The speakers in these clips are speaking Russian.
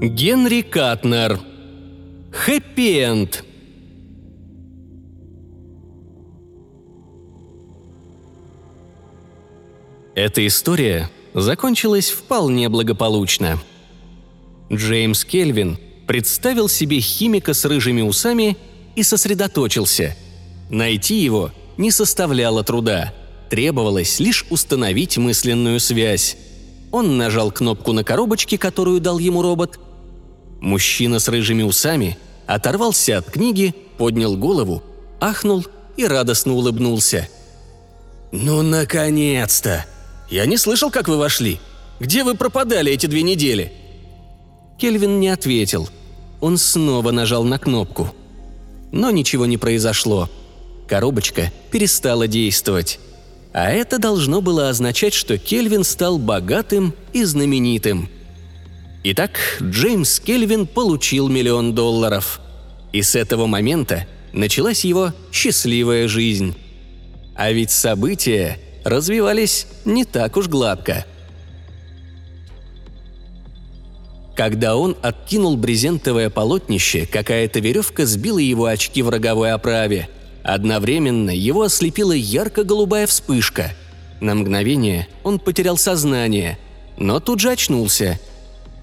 Генри Катнер. Хэппи-энд. Эта история закончилась вполне благополучно. Джеймс Кельвин представил себе химика с рыжими усами и сосредоточился. Найти его не составляло труда. Требовалось лишь установить мысленную связь. Он нажал кнопку на коробочке, которую дал ему робот. Мужчина с рыжими усами оторвался от книги, поднял голову, ахнул и радостно улыбнулся. «Ну, наконец-то! Я не слышал, как вы вошли. Где вы пропадали эти две недели?» Кельвин не ответил. Он снова нажал на кнопку. Но ничего не произошло. Коробочка перестала действовать. А это должно было означать, что Кельвин стал богатым и знаменитым. Итак, Джеймс Кельвин получил миллион долларов. И с этого момента началась его счастливая жизнь. А ведь события развивались не так уж гладко. Когда он откинул брезентовое полотнище, какая-то веревка сбила его очки в роговой оправе – Одновременно его ослепила ярко-голубая вспышка. На мгновение он потерял сознание, но тут же очнулся.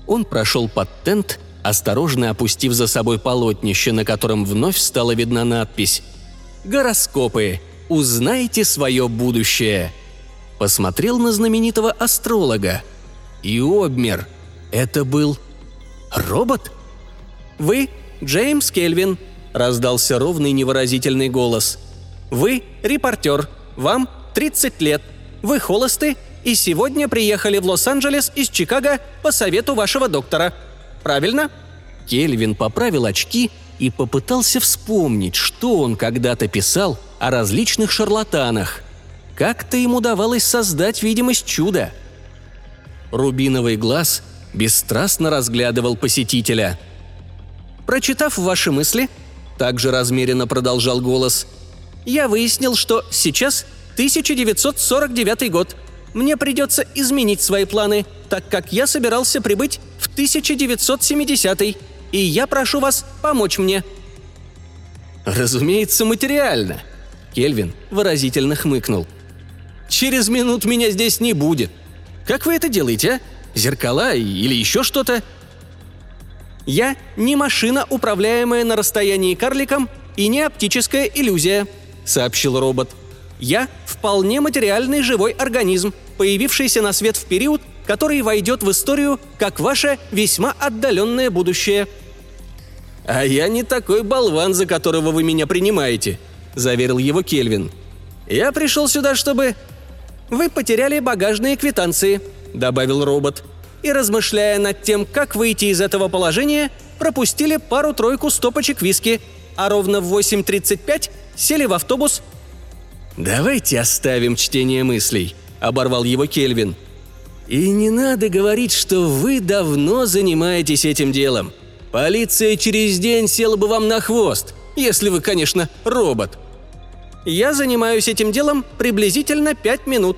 Он прошел под тент, осторожно опустив за собой полотнище, на котором вновь стала видна надпись «Гороскопы. Узнайте свое будущее». Посмотрел на знаменитого астролога. И обмер. Это был робот? «Вы Джеймс Кельвин», раздался ровный невыразительный голос. «Вы – репортер. Вам 30 лет. Вы холосты и сегодня приехали в Лос-Анджелес из Чикаго по совету вашего доктора. Правильно?» Кельвин поправил очки и попытался вспомнить, что он когда-то писал о различных шарлатанах. Как-то ему удавалось создать видимость чуда. Рубиновый глаз бесстрастно разглядывал посетителя. «Прочитав ваши мысли, также размеренно продолжал голос. «Я выяснил, что сейчас 1949 год. Мне придется изменить свои планы, так как я собирался прибыть в 1970 и я прошу вас помочь мне». «Разумеется, материально», — Кельвин выразительно хмыкнул. «Через минут меня здесь не будет. Как вы это делаете, а? Зеркала или еще что-то?» Я не машина, управляемая на расстоянии карликом, и не оптическая иллюзия», — сообщил робот. «Я вполне материальный живой организм, появившийся на свет в период, который войдет в историю как ваше весьма отдаленное будущее». «А я не такой болван, за которого вы меня принимаете», — заверил его Кельвин. «Я пришел сюда, чтобы...» «Вы потеряли багажные квитанции», — добавил робот и, размышляя над тем, как выйти из этого положения, пропустили пару-тройку стопочек виски, а ровно в 8.35 сели в автобус. «Давайте оставим чтение мыслей», — оборвал его Кельвин. «И не надо говорить, что вы давно занимаетесь этим делом. Полиция через день села бы вам на хвост, если вы, конечно, робот». «Я занимаюсь этим делом приблизительно пять минут»,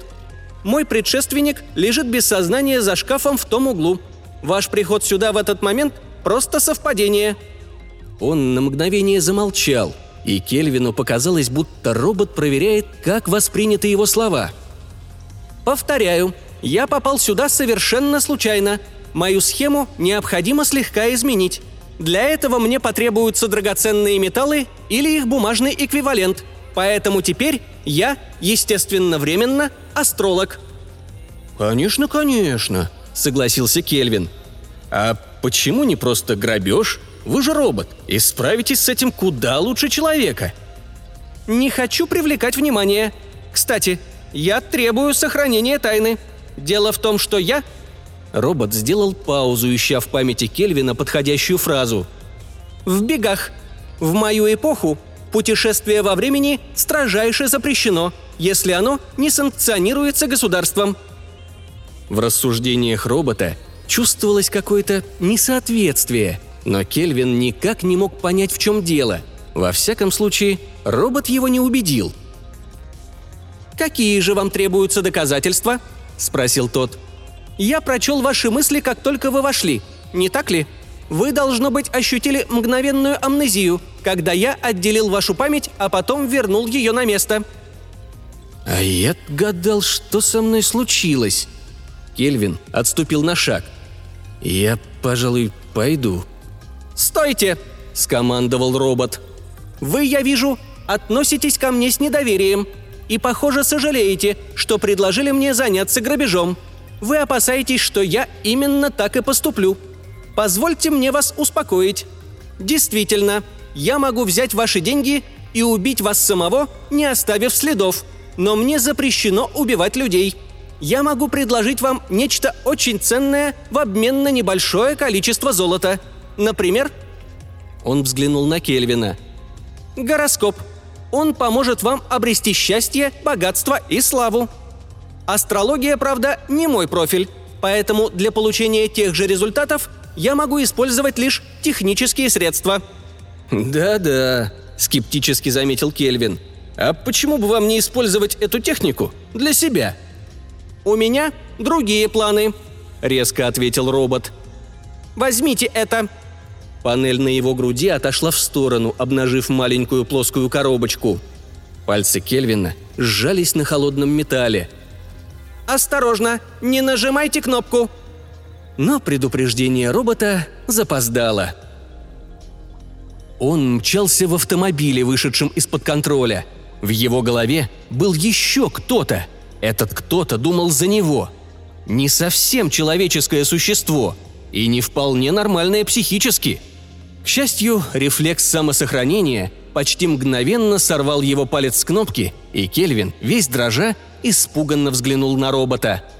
мой предшественник лежит без сознания за шкафом в том углу. Ваш приход сюда в этот момент – просто совпадение». Он на мгновение замолчал, и Кельвину показалось, будто робот проверяет, как восприняты его слова. «Повторяю, я попал сюда совершенно случайно. Мою схему необходимо слегка изменить. Для этого мне потребуются драгоценные металлы или их бумажный эквивалент – Поэтому теперь я, естественно, временно астролог». «Конечно, конечно», — согласился Кельвин. «А почему не просто грабеж? Вы же робот, и справитесь с этим куда лучше человека». «Не хочу привлекать внимание. Кстати, я требую сохранения тайны. Дело в том, что я...» Робот сделал паузу, ища в памяти Кельвина подходящую фразу. «В бегах. В мою эпоху Путешествие во времени строжайше запрещено, если оно не санкционируется государством. В рассуждениях робота чувствовалось какое-то несоответствие, но Кельвин никак не мог понять, в чем дело. Во всяком случае, робот его не убедил. «Какие же вам требуются доказательства?» – спросил тот. «Я прочел ваши мысли, как только вы вошли, не так ли? Вы, должно быть, ощутили мгновенную амнезию, когда я отделил вашу память, а потом вернул ее на место». А я гадал, что со мной случилось. Кельвин отступил на шаг. «Я, пожалуй, пойду». «Стойте!» – скомандовал робот. «Вы, я вижу, относитесь ко мне с недоверием и, похоже, сожалеете, что предложили мне заняться грабежом. Вы опасаетесь, что я именно так и поступлю. Позвольте мне вас успокоить. Действительно, я могу взять ваши деньги и убить вас самого, не оставив следов. Но мне запрещено убивать людей. Я могу предложить вам нечто очень ценное в обмен на небольшое количество золота. Например, он взглянул на Кельвина. Гороскоп. Он поможет вам обрести счастье, богатство и славу. Астрология, правда, не мой профиль, поэтому для получения тех же результатов я могу использовать лишь технические средства». «Да-да», – скептически заметил Кельвин. «А почему бы вам не использовать эту технику для себя?» «У меня другие планы», – резко ответил робот. «Возьмите это». Панель на его груди отошла в сторону, обнажив маленькую плоскую коробочку. Пальцы Кельвина сжались на холодном металле. «Осторожно, не нажимайте кнопку!» Но предупреждение робота запоздало. Он мчался в автомобиле, вышедшем из-под контроля. В его голове был еще кто-то. Этот кто-то думал за него. Не совсем человеческое существо и не вполне нормальное психически. К счастью, рефлекс самосохранения почти мгновенно сорвал его палец с кнопки, и Кельвин, весь дрожа, испуганно взглянул на робота –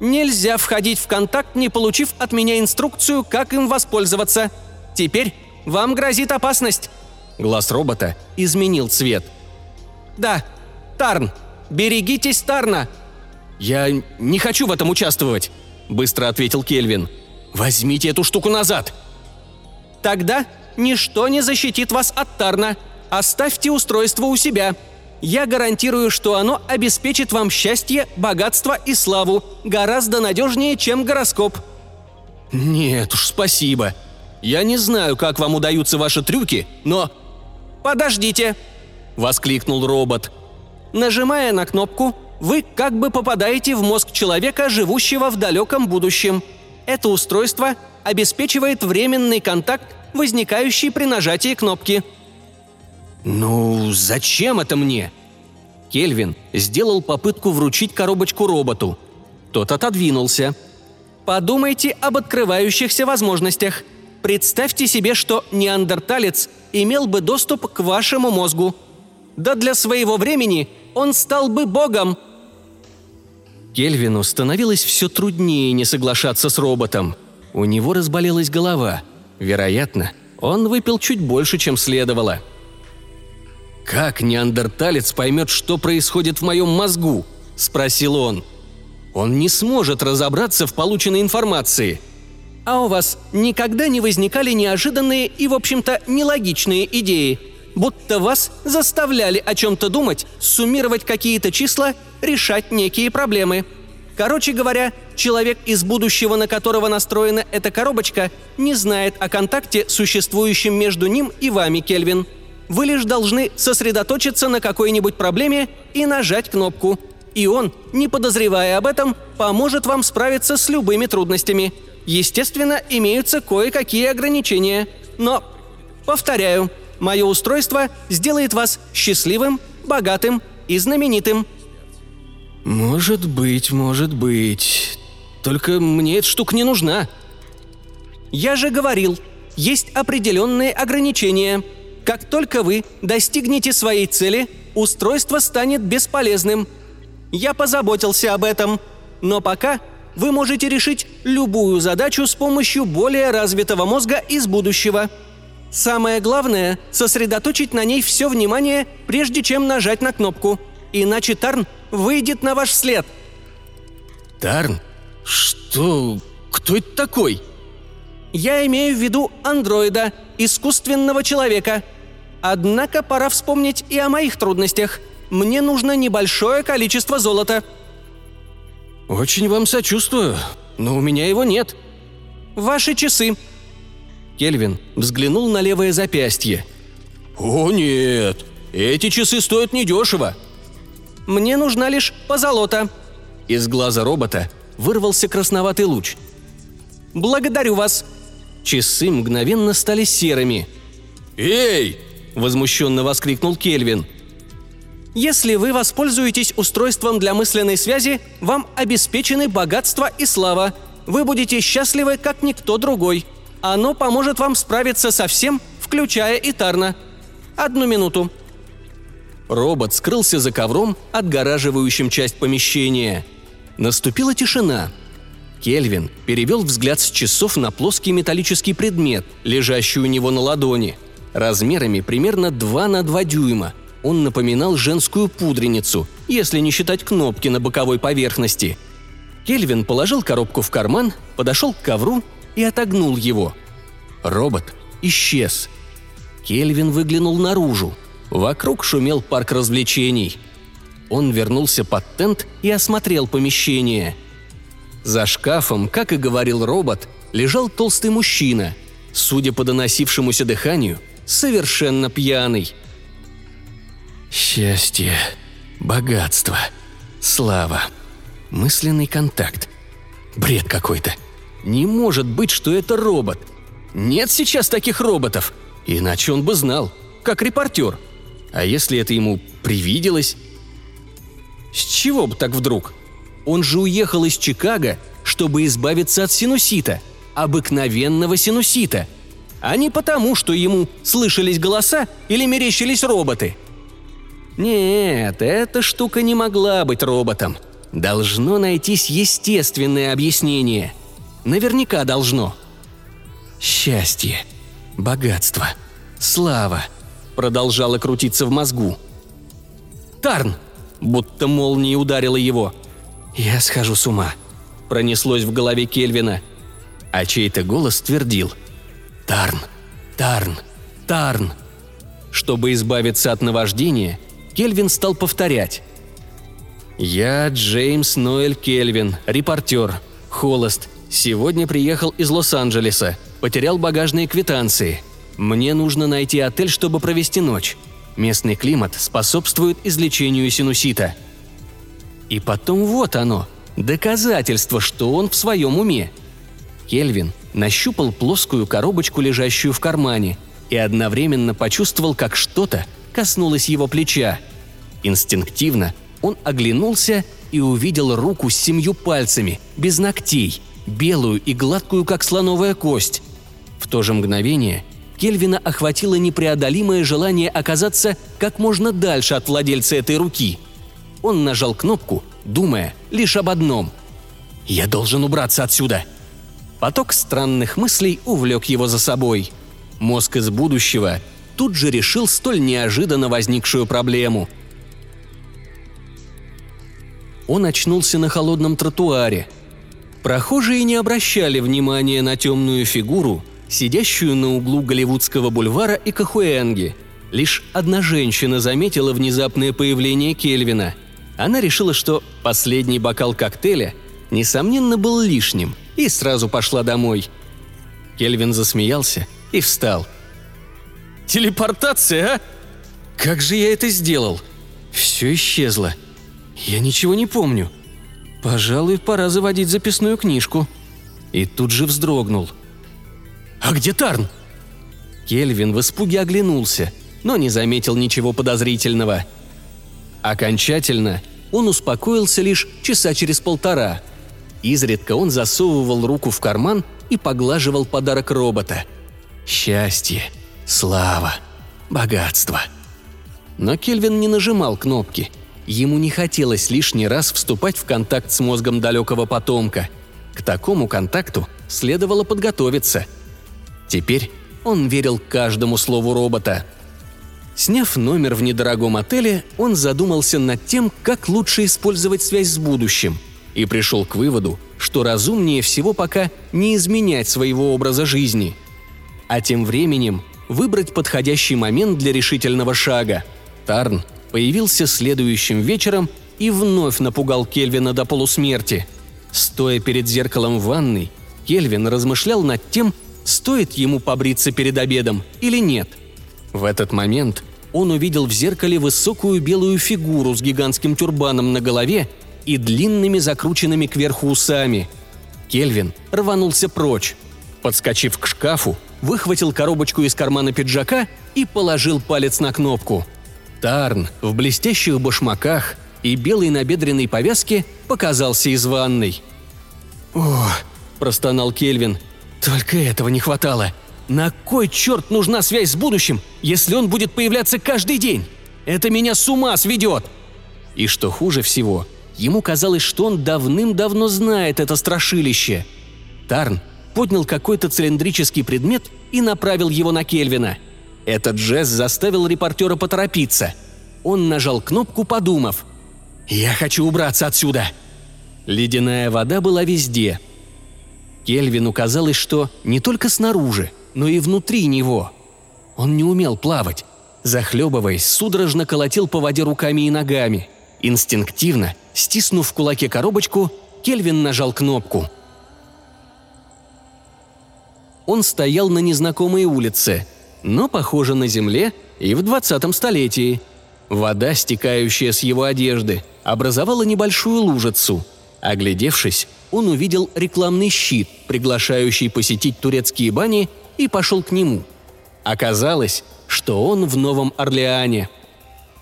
Нельзя входить в контакт, не получив от меня инструкцию, как им воспользоваться. Теперь вам грозит опасность». Глаз робота изменил цвет. «Да, Тарн. Берегитесь Тарна!» «Я не хочу в этом участвовать», — быстро ответил Кельвин. «Возьмите эту штуку назад!» «Тогда ничто не защитит вас от Тарна. Оставьте устройство у себя», я гарантирую, что оно обеспечит вам счастье, богатство и славу гораздо надежнее, чем гороскоп». «Нет уж, спасибо. Я не знаю, как вам удаются ваши трюки, но...» «Подождите!» – воскликнул робот. Нажимая на кнопку, вы как бы попадаете в мозг человека, живущего в далеком будущем. Это устройство обеспечивает временный контакт, возникающий при нажатии кнопки – «Ну, зачем это мне?» Кельвин сделал попытку вручить коробочку роботу. Тот отодвинулся. «Подумайте об открывающихся возможностях. Представьте себе, что неандерталец имел бы доступ к вашему мозгу. Да для своего времени он стал бы богом!» Кельвину становилось все труднее не соглашаться с роботом. У него разболелась голова. Вероятно, он выпил чуть больше, чем следовало – «Как неандерталец поймет, что происходит в моем мозгу?» – спросил он. «Он не сможет разобраться в полученной информации». «А у вас никогда не возникали неожиданные и, в общем-то, нелогичные идеи? Будто вас заставляли о чем-то думать, суммировать какие-то числа, решать некие проблемы?» Короче говоря, человек из будущего, на которого настроена эта коробочка, не знает о контакте, существующем между ним и вами, Кельвин – вы лишь должны сосредоточиться на какой-нибудь проблеме и нажать кнопку. И он, не подозревая об этом, поможет вам справиться с любыми трудностями. Естественно, имеются кое-какие ограничения. Но, повторяю, мое устройство сделает вас счастливым, богатым и знаменитым. «Может быть, может быть. Только мне эта штука не нужна». «Я же говорил, есть определенные ограничения», как только вы достигнете своей цели, устройство станет бесполезным. Я позаботился об этом, но пока вы можете решить любую задачу с помощью более развитого мозга из будущего. Самое главное – сосредоточить на ней все внимание, прежде чем нажать на кнопку. Иначе Тарн выйдет на ваш след. Тарн? Что? Кто это такой? Я имею в виду андроида, искусственного человека. Однако пора вспомнить и о моих трудностях. Мне нужно небольшое количество золота». «Очень вам сочувствую, но у меня его нет». «Ваши часы. Кельвин взглянул на левое запястье. «О нет, эти часы стоят недешево». «Мне нужна лишь позолота». Из глаза робота вырвался красноватый луч. «Благодарю вас». Часы мгновенно стали серыми. «Эй!» – возмущенно воскликнул Кельвин. «Если вы воспользуетесь устройством для мысленной связи, вам обеспечены богатство и слава. Вы будете счастливы, как никто другой. Оно поможет вам справиться со всем, включая и Тарна. Одну минуту». Робот скрылся за ковром, отгораживающим часть помещения. Наступила тишина. Кельвин перевел взгляд с часов на плоский металлический предмет, лежащий у него на ладони. Размерами примерно 2 на 2 дюйма. Он напоминал женскую пудреницу, если не считать кнопки на боковой поверхности. Кельвин положил коробку в карман, подошел к ковру и отогнул его. Робот исчез. Кельвин выглянул наружу. Вокруг шумел парк развлечений. Он вернулся под тент и осмотрел помещение. За шкафом, как и говорил робот, лежал толстый мужчина, судя по доносившемуся дыханию, совершенно пьяный. Счастье, богатство, слава, мысленный контакт. Бред какой-то. Не может быть, что это робот. Нет сейчас таких роботов. Иначе он бы знал, как репортер. А если это ему привиделось? С чего бы так вдруг? Он же уехал из Чикаго, чтобы избавиться от синусита. Обыкновенного синусита. А не потому, что ему слышались голоса или мерещились роботы. Нет, эта штука не могла быть роботом. Должно найтись естественное объяснение. Наверняка должно. Счастье, богатство, слава продолжала крутиться в мозгу. «Тарн!» будто молнией ударила его. «Я схожу с ума», – пронеслось в голове Кельвина. А чей-то голос твердил. «Тарн! Тарн! Тарн!» Чтобы избавиться от наваждения, Кельвин стал повторять. «Я Джеймс Ноэль Кельвин, репортер, холост. Сегодня приехал из Лос-Анджелеса, потерял багажные квитанции. Мне нужно найти отель, чтобы провести ночь. Местный климат способствует излечению синусита. И потом вот оно, доказательство, что он в своем уме. Кельвин нащупал плоскую коробочку, лежащую в кармане, и одновременно почувствовал, как что-то коснулось его плеча. Инстинктивно он оглянулся и увидел руку с семью пальцами, без ногтей, белую и гладкую, как слоновая кость. В то же мгновение Кельвина охватило непреодолимое желание оказаться как можно дальше от владельца этой руки. Он нажал кнопку, думая лишь об одном. «Я должен убраться отсюда!» Поток странных мыслей увлек его за собой. Мозг из будущего тут же решил столь неожиданно возникшую проблему. Он очнулся на холодном тротуаре. Прохожие не обращали внимания на темную фигуру, сидящую на углу Голливудского бульвара и Кахуэнги. Лишь одна женщина заметила внезапное появление Кельвина. Она решила, что последний бокал коктейля, несомненно, был лишним, и сразу пошла домой. Кельвин засмеялся и встал. «Телепортация, а? Как же я это сделал? Все исчезло. Я ничего не помню. Пожалуй, пора заводить записную книжку». И тут же вздрогнул – «А где Тарн?» Кельвин в испуге оглянулся, но не заметил ничего подозрительного. Окончательно он успокоился лишь часа через полтора. Изредка он засовывал руку в карман и поглаживал подарок робота. Счастье, слава, богатство. Но Кельвин не нажимал кнопки. Ему не хотелось лишний раз вступать в контакт с мозгом далекого потомка. К такому контакту следовало подготовиться – Теперь он верил каждому слову робота. Сняв номер в недорогом отеле, он задумался над тем, как лучше использовать связь с будущим, и пришел к выводу, что разумнее всего пока не изменять своего образа жизни. А тем временем выбрать подходящий момент для решительного шага. Тарн появился следующим вечером и вновь напугал Кельвина до полусмерти. Стоя перед зеркалом в ванной, Кельвин размышлял над тем, стоит ему побриться перед обедом или нет. В этот момент он увидел в зеркале высокую белую фигуру с гигантским тюрбаном на голове и длинными закрученными кверху усами. Кельвин рванулся прочь. Подскочив к шкафу, выхватил коробочку из кармана пиджака и положил палец на кнопку. Тарн в блестящих башмаках и белой набедренной повязке показался из ванной. «О!» – простонал Кельвин. «Только этого не хватало. На кой черт нужна связь с будущим, если он будет появляться каждый день? Это меня с ума сведет!» И что хуже всего, ему казалось, что он давным-давно знает это страшилище. Тарн поднял какой-то цилиндрический предмет и направил его на Кельвина. Этот жест заставил репортера поторопиться. Он нажал кнопку, подумав. «Я хочу убраться отсюда!» Ледяная вода была везде. Кельвину казалось, что не только снаружи, но и внутри него. Он не умел плавать. Захлебываясь, судорожно колотил по воде руками и ногами. Инстинктивно, стиснув в кулаке коробочку, Кельвин нажал кнопку – он стоял на незнакомой улице, но, похоже, на земле и в 20 столетии. Вода, стекающая с его одежды, образовала небольшую лужицу. Оглядевшись, он увидел рекламный щит, приглашающий посетить турецкие бани, и пошел к нему. Оказалось, что он в Новом Орлеане.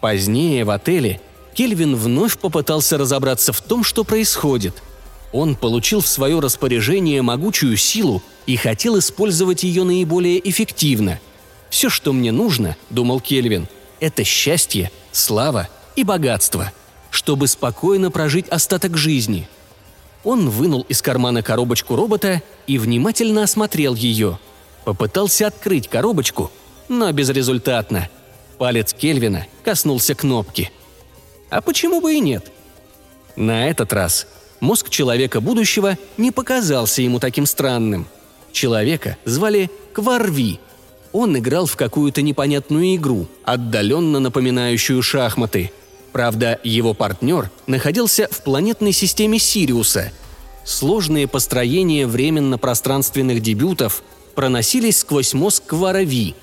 Позднее в отеле Кельвин вновь попытался разобраться в том, что происходит. Он получил в свое распоряжение могучую силу и хотел использовать ее наиболее эффективно. «Все, что мне нужно», — думал Кельвин, — «это счастье, слава и богатство, чтобы спокойно прожить остаток жизни». Он вынул из кармана коробочку робота и внимательно осмотрел ее. Попытался открыть коробочку, но безрезультатно. Палец Кельвина коснулся кнопки. А почему бы и нет? На этот раз мозг человека будущего не показался ему таким странным – Человека звали Кварви. Он играл в какую-то непонятную игру, отдаленно напоминающую шахматы. Правда, его партнер находился в планетной системе Сириуса. Сложные построения временно-пространственных дебютов проносились сквозь мозг Кварави.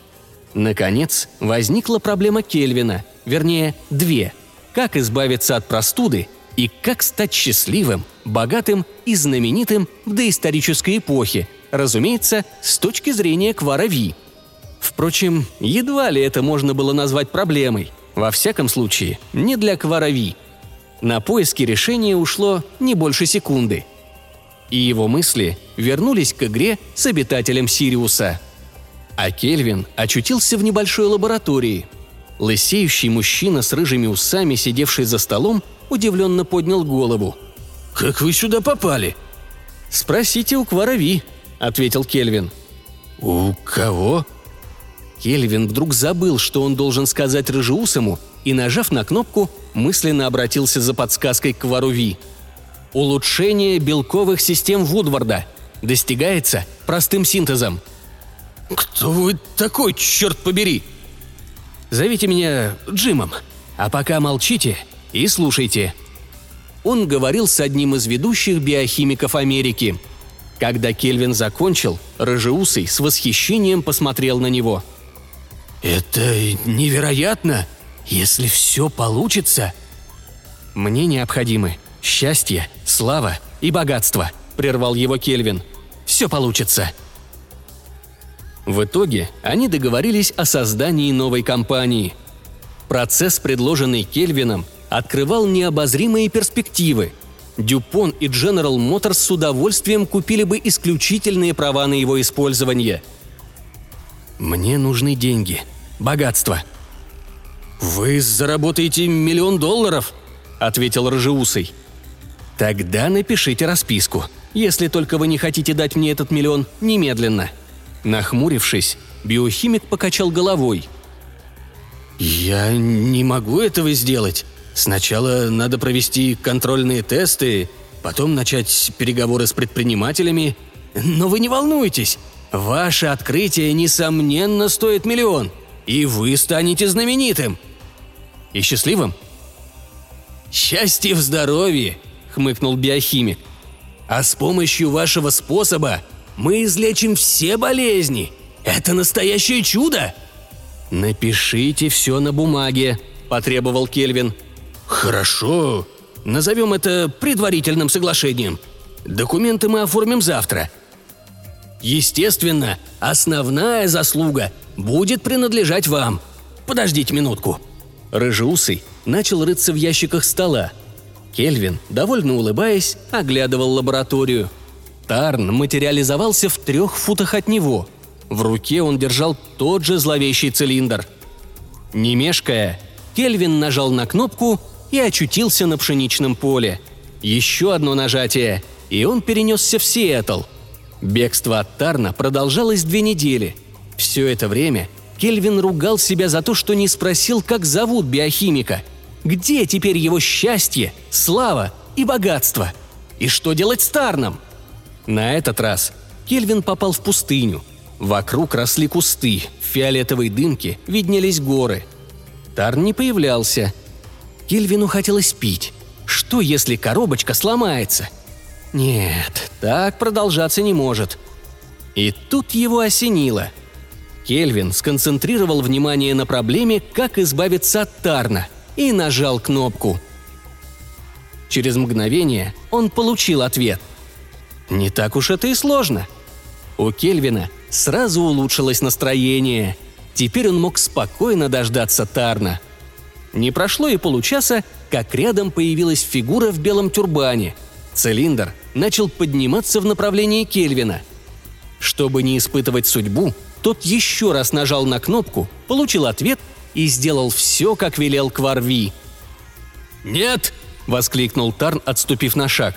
Наконец, возникла проблема Кельвина, вернее, две. Как избавиться от простуды и как стать счастливым, богатым и знаменитым в доисторической эпохе, разумеется, с точки зрения Кварави. Впрочем, едва ли это можно было назвать проблемой. Во всяком случае, не для Кварави. На поиски решения ушло не больше секунды. И его мысли вернулись к игре с обитателем Сириуса. А Кельвин очутился в небольшой лаборатории. Лысеющий мужчина с рыжими усами, сидевший за столом, удивленно поднял голову. «Как вы сюда попали?» «Спросите у Кварави», – ответил Кельвин. «У кого?» Кельвин вдруг забыл, что он должен сказать Рыжеусому, и, нажав на кнопку, мысленно обратился за подсказкой к Варуви. «Улучшение белковых систем Вудварда. Достигается простым синтезом». «Кто вы такой, черт побери?» «Зовите меня Джимом. А пока молчите и слушайте». Он говорил с одним из ведущих биохимиков Америки – когда Кельвин закончил, Рыжеусый с восхищением посмотрел на него. «Это невероятно! Если все получится...» «Мне необходимы счастье, слава и богатство», — прервал его Кельвин. «Все получится». В итоге они договорились о создании новой компании. Процесс, предложенный Кельвином, открывал необозримые перспективы — Дюпон и General Motors с удовольствием купили бы исключительные права на его использование. «Мне нужны деньги. Богатство». «Вы заработаете миллион долларов», — ответил Рыжеусый. «Тогда напишите расписку, если только вы не хотите дать мне этот миллион немедленно». Нахмурившись, биохимик покачал головой. «Я не могу этого сделать. Сначала надо провести контрольные тесты, потом начать переговоры с предпринимателями. Но вы не волнуйтесь, ваше открытие, несомненно, стоит миллион, и вы станете знаменитым. И счастливым? «Счастье в здоровье!» – хмыкнул биохимик. «А с помощью вашего способа Мы излечим все болезни. Это настоящее чудо!» «Напишите все на бумаге», – потребовал Кельвин. «Хорошо. Назовем это предварительным соглашением. Документы мы оформим завтра. Естественно, основная заслуга будет принадлежать вам. Подождите минутку». Рыжеусый начал рыться в ящиках стола. Кельвин, довольно улыбаясь, оглядывал лабораторию. Тарн материализовался в трех футах от него. В руке он держал тот же зловещий цилиндр. Не мешкая, Кельвин нажал на кнопку и очутился на пшеничном поле. Еще одно нажатие, и он перенесся в Сиэтл. Бегство от Тарна продолжалось две недели. Все это время Кельвин ругал себя за то, что не спросил, как зовут биохимика. Где теперь его счастье, слава и богатство? И что делать с Тарном? На этот раз Кельвин попал в пустыню. Вокруг росли кусты, в фиолетовой дымке виднелись горы. Тарн не появлялся. Кельвину хотелось пить. Что, если коробочка сломается? Нет, так продолжаться не может. И тут его осенило – Кельвин сконцентрировал внимание на проблеме, как избавиться от Тарна, и нажал кнопку. Через мгновение он получил ответ. Не так уж это и сложно. У Кельвина сразу улучшилось настроение. Теперь он мог спокойно дождаться Тарна. Не прошло и получаса, как рядом появилась фигура в белом тюрбане. Цилиндр начал подниматься в направлении Кельвина. Чтобы не испытывать судьбу, тот еще раз нажал на кнопку, получил ответ и сделал все, как велел Кварви. «Нет!» – воскликнул Тарн, отступив на шаг.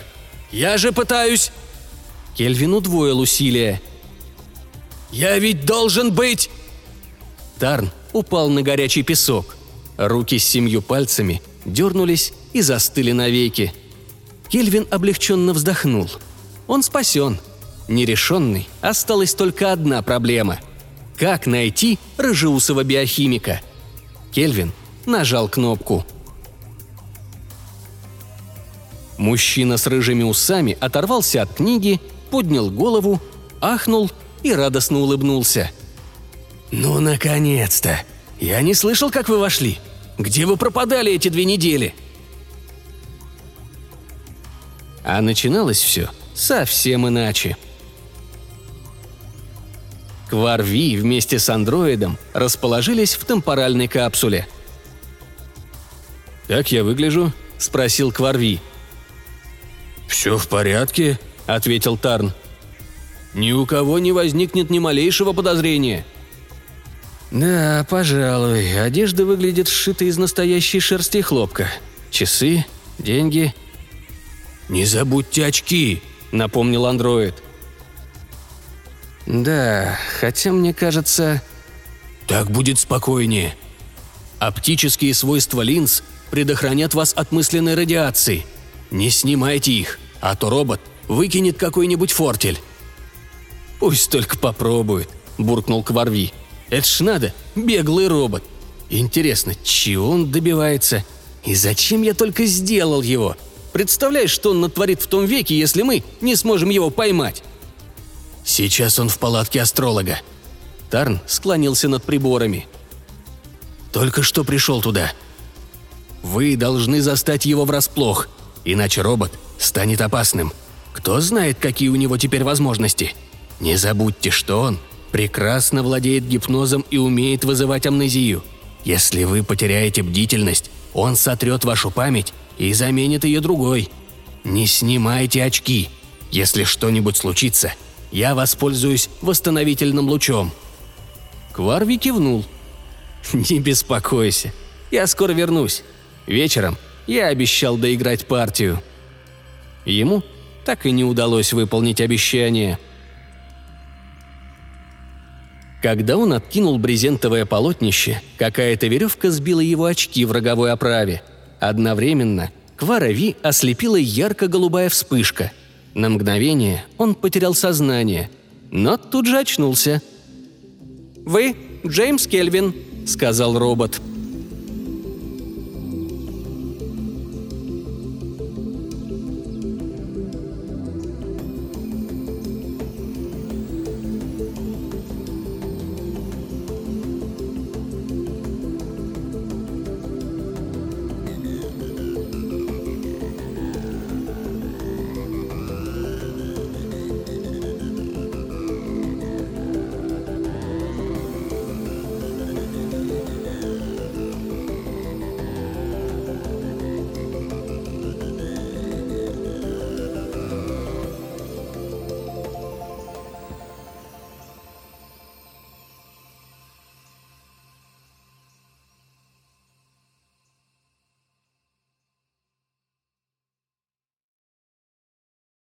«Я же пытаюсь!» Кельвин удвоил усилия. «Я ведь должен быть...» Тарн упал на горячий песок. Руки с семью пальцами дернулись и застыли навеки. Кельвин облегченно вздохнул. Он спасен. Нерешенный осталась только одна проблема – как найти рыжеусого биохимика? Кельвин нажал кнопку. Мужчина с рыжими усами оторвался от книги, поднял голову, ахнул и радостно улыбнулся. «Ну, наконец-то! Я не слышал, как вы вошли. Где вы пропадали эти две недели?» А начиналось все совсем иначе – Кварви вместе с андроидом расположились в темпоральной капсуле. «Как я выгляжу?» – спросил Кварви. «Все в порядке», – ответил Тарн. «Ни у кого не возникнет ни малейшего подозрения». «Да, пожалуй, одежда выглядит сшитой из настоящей шерсти и хлопка. Часы, деньги...» «Не забудьте очки», — напомнил андроид. Да, хотя мне кажется... Так будет спокойнее. Оптические свойства линз предохранят вас от мысленной радиации. Не снимайте их, а то робот выкинет какой-нибудь фортель. «Пусть только попробует», – буркнул Кварви. «Это ж надо, беглый робот. Интересно, чего он добивается? И зачем я только сделал его? Представляешь, что он натворит в том веке, если мы не сможем его поймать?» Сейчас он в палатке астролога». Тарн склонился над приборами. «Только что пришел туда. Вы должны застать его врасплох, иначе робот станет опасным. Кто знает, какие у него теперь возможности. Не забудьте, что он прекрасно владеет гипнозом и умеет вызывать амнезию. Если вы потеряете бдительность, он сотрет вашу память и заменит ее другой. Не снимайте очки. Если что-нибудь случится – я воспользуюсь восстановительным лучом». Кварви кивнул. «Не беспокойся. Я скоро вернусь. Вечером я обещал доиграть партию». Ему так и не удалось выполнить обещание. Когда он откинул брезентовое полотнище, какая-то веревка сбила его очки в роговой оправе. Одновременно Кварави ослепила ярко-голубая вспышка – на мгновение он потерял сознание, но тут же очнулся. «Вы Джеймс Кельвин», — сказал робот.